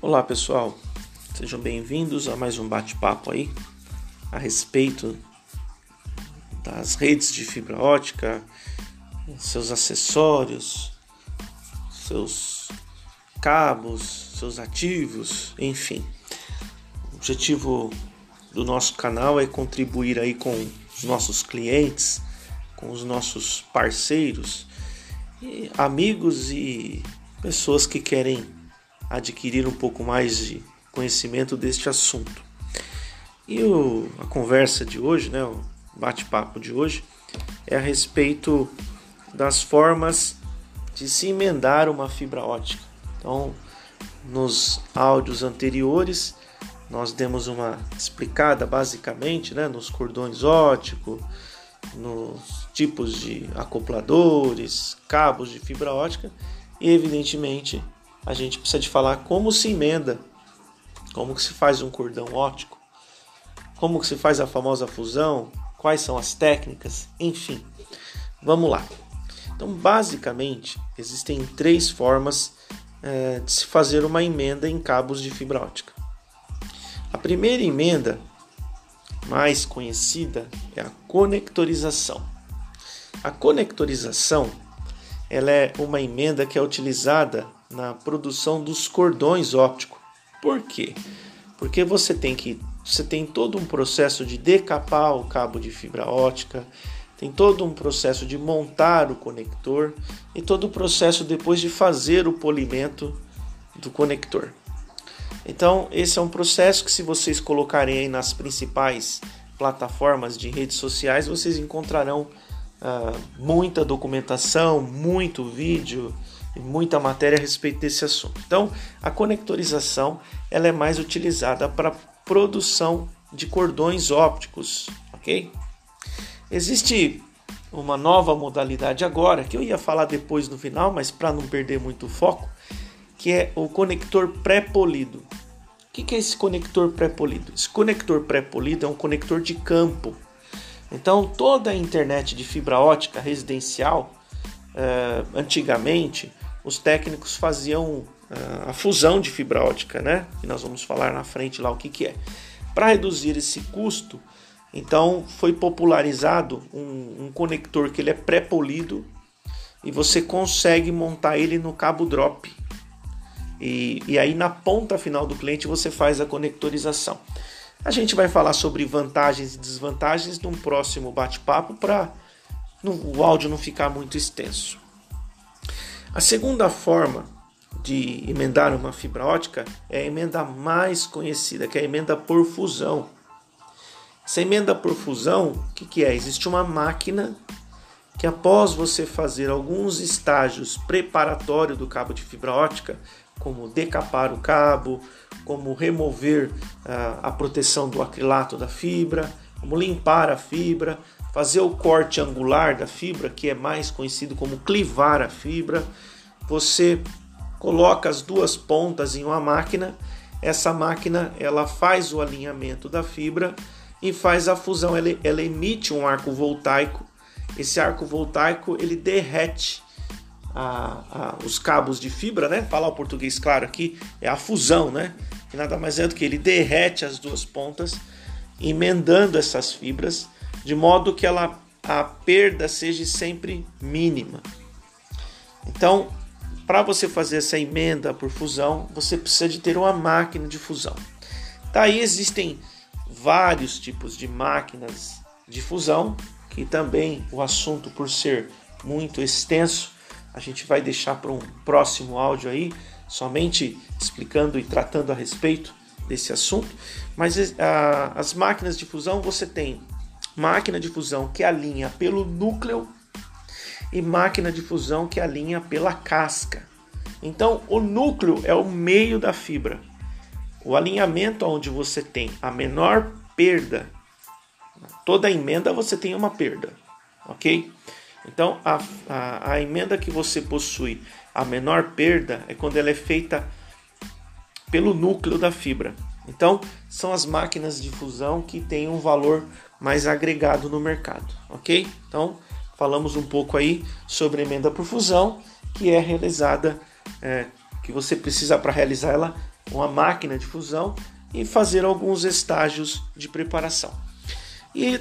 Olá pessoal, sejam bem-vindos a mais um bate-papo aí a respeito das redes de fibra ótica, seus acessórios, seus cabos, seus ativos, enfim. O objetivo do nosso canal é contribuir aí com os nossos clientes, com os nossos parceiros, amigos e pessoas que querem adquirir um pouco mais de conhecimento deste assunto. E o, a conversa de hoje, né, o bate-papo de hoje, é a respeito das formas de se emendar uma fibra ótica. Então, nos áudios anteriores, nós demos uma explicada basicamente né, nos cordões óticos, nos tipos de acopladores, cabos de fibra ótica e, evidentemente, a gente precisa de falar como se emenda, como que se faz um cordão óptico, como que se faz a famosa fusão, quais são as técnicas, enfim. Vamos lá. Então, basicamente, existem três formas é, de se fazer uma emenda em cabos de fibra ótica. A primeira emenda, mais conhecida, é a conectorização. A conectorização ela é uma emenda que é utilizada na produção dos cordões ópticos. Por quê? Porque você tem que você tem todo um processo de decapar o cabo de fibra ótica, tem todo um processo de montar o conector e todo o processo depois de fazer o polimento do conector. Então, esse é um processo que se vocês colocarem aí nas principais plataformas de redes sociais, vocês encontrarão uh, muita documentação, muito vídeo, muita matéria a respeito desse assunto. Então, a conectorização ela é mais utilizada para produção de cordões ópticos, ok? Existe uma nova modalidade agora que eu ia falar depois no final, mas para não perder muito o foco, que é o conector pré-polido. O que é esse conector pré-polido? Esse conector pré-polido é um conector de campo. Então, toda a internet de fibra ótica residencial, eh, antigamente, os técnicos faziam ah, a fusão de fibra ótica, né? E nós vamos falar na frente lá o que, que é. Para reduzir esse custo, então foi popularizado um, um conector que ele é pré-polido e você consegue montar ele no cabo drop. E, e aí na ponta final do cliente você faz a conectorização. A gente vai falar sobre vantagens e desvantagens num próximo bate-papo para o áudio não ficar muito extenso. A segunda forma de emendar uma fibra ótica é a emenda mais conhecida, que é a emenda por fusão. Essa emenda por fusão, o que, que é? Existe uma máquina que após você fazer alguns estágios preparatórios do cabo de fibra ótica, como decapar o cabo, como remover uh, a proteção do acrilato da fibra, como limpar a fibra, fazer o corte angular da fibra, que é mais conhecido como clivar a fibra. Você coloca as duas pontas em uma máquina, essa máquina ela faz o alinhamento da fibra e faz a fusão, ela, ela emite um arco voltaico. Esse arco voltaico ele derrete a, a, os cabos de fibra, né? Falar o português claro aqui é a fusão, né? Que nada mais é do que ele derrete as duas pontas, emendando essas fibras de modo que ela, a perda seja sempre mínima. Então, para você fazer essa emenda por fusão, você precisa de ter uma máquina de fusão. Daí existem vários tipos de máquinas de fusão, que também o assunto por ser muito extenso, a gente vai deixar para um próximo áudio aí, somente explicando e tratando a respeito desse assunto. Mas a, as máquinas de fusão você tem máquina de fusão que alinha pelo núcleo e máquina de fusão que alinha pela casca. Então, o núcleo é o meio da fibra. O alinhamento onde você tem a menor perda, toda emenda você tem uma perda, ok? Então, a, a, a emenda que você possui a menor perda é quando ela é feita pelo núcleo da fibra. Então, são as máquinas de fusão que têm um valor mais agregado no mercado, ok? Então, falamos um pouco aí sobre emenda por fusão, que é realizada, é, que você precisa para realizar ela uma máquina de fusão e fazer alguns estágios de preparação. E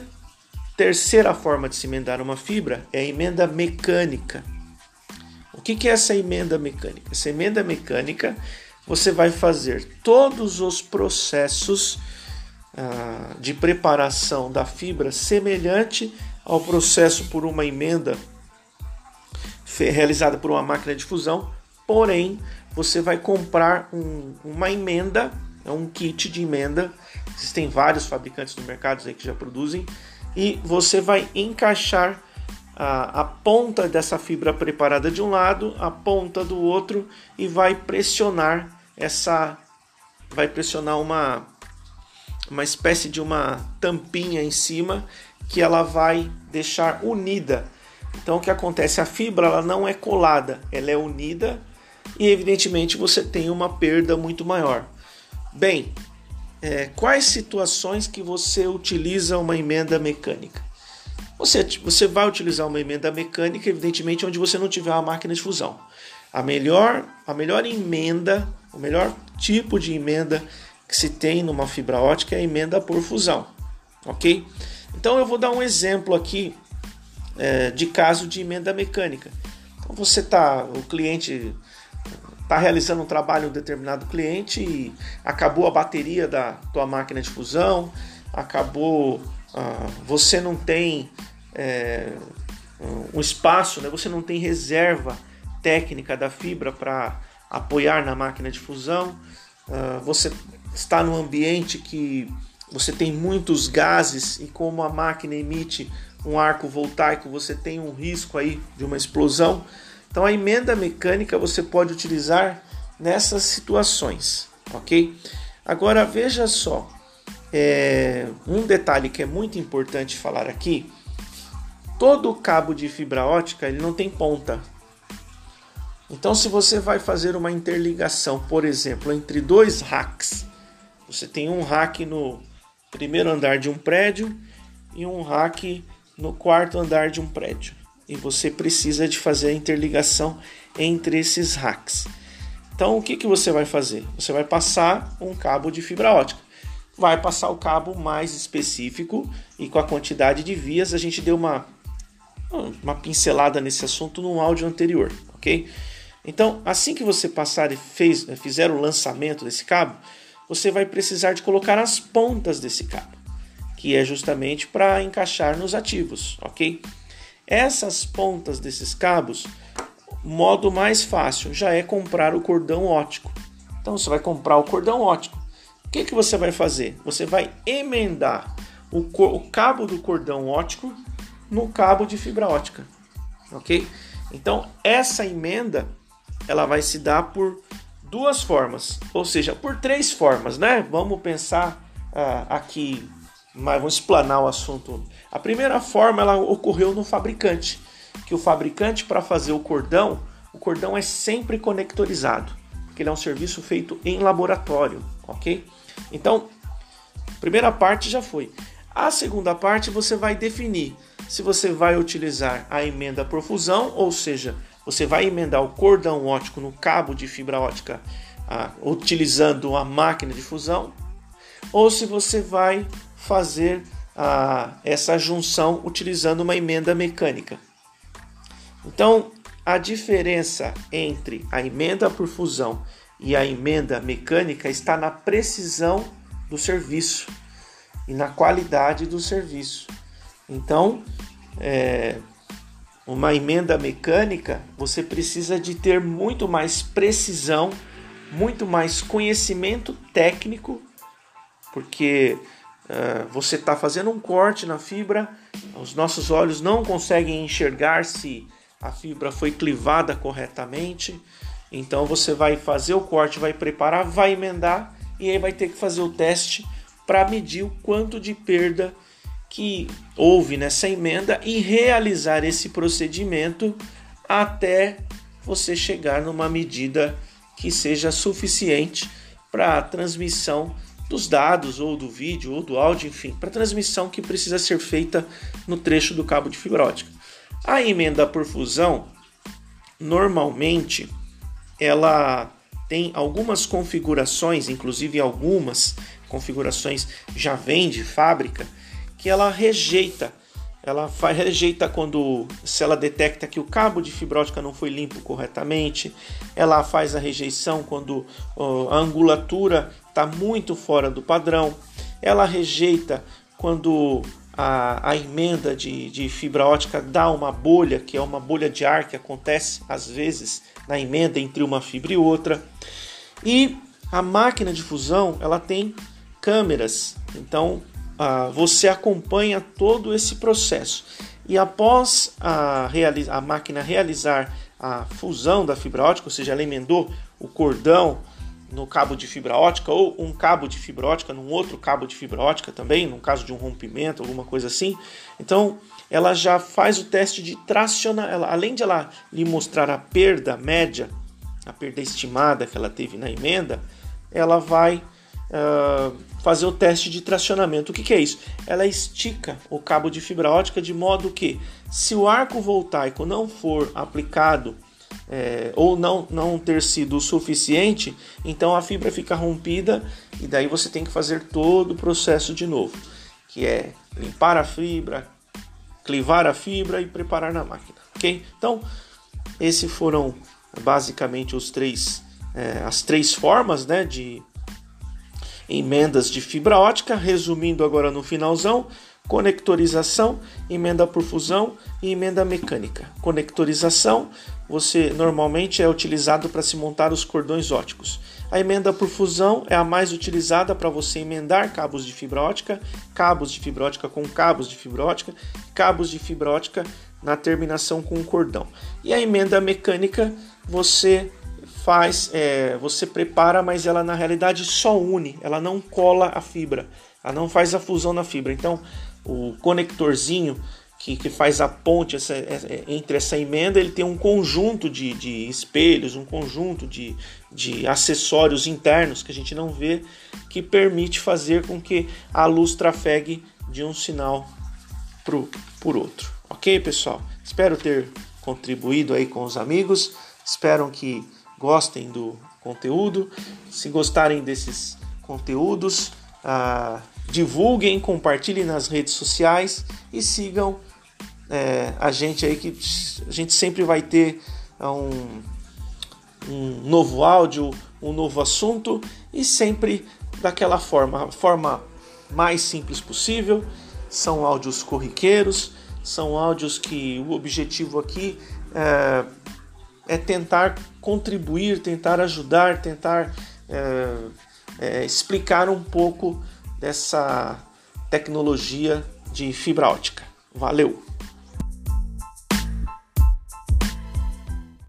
terceira forma de se emendar uma fibra é a emenda mecânica. O que é essa emenda mecânica? Essa emenda mecânica você vai fazer todos os processos de preparação da fibra semelhante ao processo por uma emenda realizada por uma máquina de fusão, porém você vai comprar um, uma emenda, é um kit de emenda. Existem vários fabricantes no mercado aí que já produzem e você vai encaixar a, a, ponta dessa fibra preparada de um lado, a ponta do outro e vai pressionar essa vai pressionar uma uma espécie de uma tampinha em cima que ela vai deixar unida. Então o que acontece? A fibra ela não é colada, ela é unida e evidentemente você tem uma perda muito maior. Bem, é, quais situações que você utiliza uma emenda mecânica? Você, você vai utilizar uma emenda mecânica, evidentemente, onde você não tiver uma máquina de fusão. A melhor, a melhor emenda, o melhor tipo de emenda que se tem numa fibra ótica é a emenda por fusão, ok? Então eu vou dar um exemplo aqui é, de caso de emenda mecânica. Então você tá, o cliente está realizando um trabalho um determinado cliente e acabou a bateria da tua máquina de fusão, acabou, ah, você não tem é, um espaço, né? você não tem reserva técnica da fibra para apoiar na máquina de fusão, uh, você está num ambiente que você tem muitos gases e como a máquina emite um arco voltaico, você tem um risco aí de uma explosão. Então a emenda mecânica você pode utilizar nessas situações, ok? Agora veja só, é, um detalhe que é muito importante falar aqui: todo cabo de fibra ótica ele não tem ponta, então, se você vai fazer uma interligação, por exemplo, entre dois racks, você tem um rack no primeiro andar de um prédio e um rack no quarto andar de um prédio, e você precisa de fazer a interligação entre esses racks. Então, o que, que você vai fazer? Você vai passar um cabo de fibra ótica. Vai passar o cabo mais específico e com a quantidade de vias a gente deu uma, uma pincelada nesse assunto no áudio anterior, ok? Então, assim que você passar e fez, fizer o lançamento desse cabo, você vai precisar de colocar as pontas desse cabo, que é justamente para encaixar nos ativos, ok? Essas pontas desses cabos, modo mais fácil já é comprar o cordão ótico. Então, você vai comprar o cordão ótico. O que, que você vai fazer? Você vai emendar o, o cabo do cordão ótico no cabo de fibra ótica, ok? Então, essa emenda ela vai se dar por duas formas, ou seja, por três formas, né? Vamos pensar uh, aqui, mas vamos explanar o assunto. A primeira forma ela ocorreu no fabricante, que o fabricante para fazer o cordão, o cordão é sempre conectorizado, porque ele é um serviço feito em laboratório, ok? Então, primeira parte já foi. A segunda parte você vai definir se você vai utilizar a emenda por fusão, ou seja, você vai emendar o cordão óptico no cabo de fibra ótica ah, utilizando uma máquina de fusão, ou se você vai fazer ah, essa junção utilizando uma emenda mecânica. Então, a diferença entre a emenda por fusão e a emenda mecânica está na precisão do serviço e na qualidade do serviço. Então, é, uma emenda mecânica, você precisa de ter muito mais precisão, muito mais conhecimento técnico, porque uh, você está fazendo um corte na fibra, os nossos olhos não conseguem enxergar se a fibra foi clivada corretamente. Então você vai fazer o corte, vai preparar, vai emendar e aí vai ter que fazer o teste para medir o quanto de perda que houve nessa emenda e realizar esse procedimento até você chegar numa medida que seja suficiente para a transmissão dos dados ou do vídeo ou do áudio, enfim, para a transmissão que precisa ser feita no trecho do cabo de fibra ótica. A emenda por fusão, normalmente, ela tem algumas configurações, inclusive algumas configurações já vem de fábrica, que ela rejeita. Ela rejeita quando se ela detecta que o cabo de fibra ótica não foi limpo corretamente. Ela faz a rejeição quando a angulatura está muito fora do padrão. Ela rejeita quando a, a emenda de, de, fibra ótica dá uma bolha, que é uma bolha de ar que acontece às vezes na emenda entre uma fibra e outra. E a máquina de fusão ela tem câmeras, então ah, você acompanha todo esse processo. E após a, a máquina realizar a fusão da fibra ótica, ou seja, ela emendou o cordão no cabo de fibra ótica ou um cabo de fibra ótica num outro cabo de fibra ótica também, no caso de um rompimento, alguma coisa assim. Então, ela já faz o teste de tracionar, ela, além de ela lhe mostrar a perda média, a perda estimada que ela teve na emenda, ela vai uh, fazer o teste de tracionamento. O que, que é isso? Ela estica o cabo de fibra ótica de modo que, se o arco voltaico não for aplicado é, ou não, não ter sido o suficiente, então a fibra fica rompida e daí você tem que fazer todo o processo de novo, que é limpar a fibra, clivar a fibra e preparar na máquina, ok? Então, esses foram basicamente os três, é, as três formas né, de emendas de fibra ótica, resumindo agora no finalzão, conectorização, emenda por fusão e emenda mecânica. Conectorização, você normalmente é utilizado para se montar os cordões óticos. A emenda por fusão é a mais utilizada para você emendar cabos de fibra ótica, cabos de fibra ótica com cabos de fibra ótica, cabos de fibra ótica na terminação com um cordão. E a emenda mecânica você faz, é, você prepara, mas ela na realidade só une, ela não cola a fibra, ela não faz a fusão na fibra. Então o conectorzinho que, que faz a ponte essa, entre essa emenda, ele tem um conjunto de, de espelhos, um conjunto de, de acessórios internos que a gente não vê, que permite fazer com que a luz trafegue de um sinal pro, por outro. Ok, pessoal? Espero ter contribuído aí com os amigos. Espero que gostem do conteúdo. Se gostarem desses conteúdos, ah, divulguem, compartilhem nas redes sociais e sigam é, a gente aí que a gente sempre vai ter é, um, um novo áudio, um novo assunto e sempre daquela forma, forma mais simples possível. São áudios corriqueiros, são áudios que o objetivo aqui é, é tentar contribuir, tentar ajudar, tentar é, é, explicar um pouco dessa tecnologia de fibra ótica. Valeu!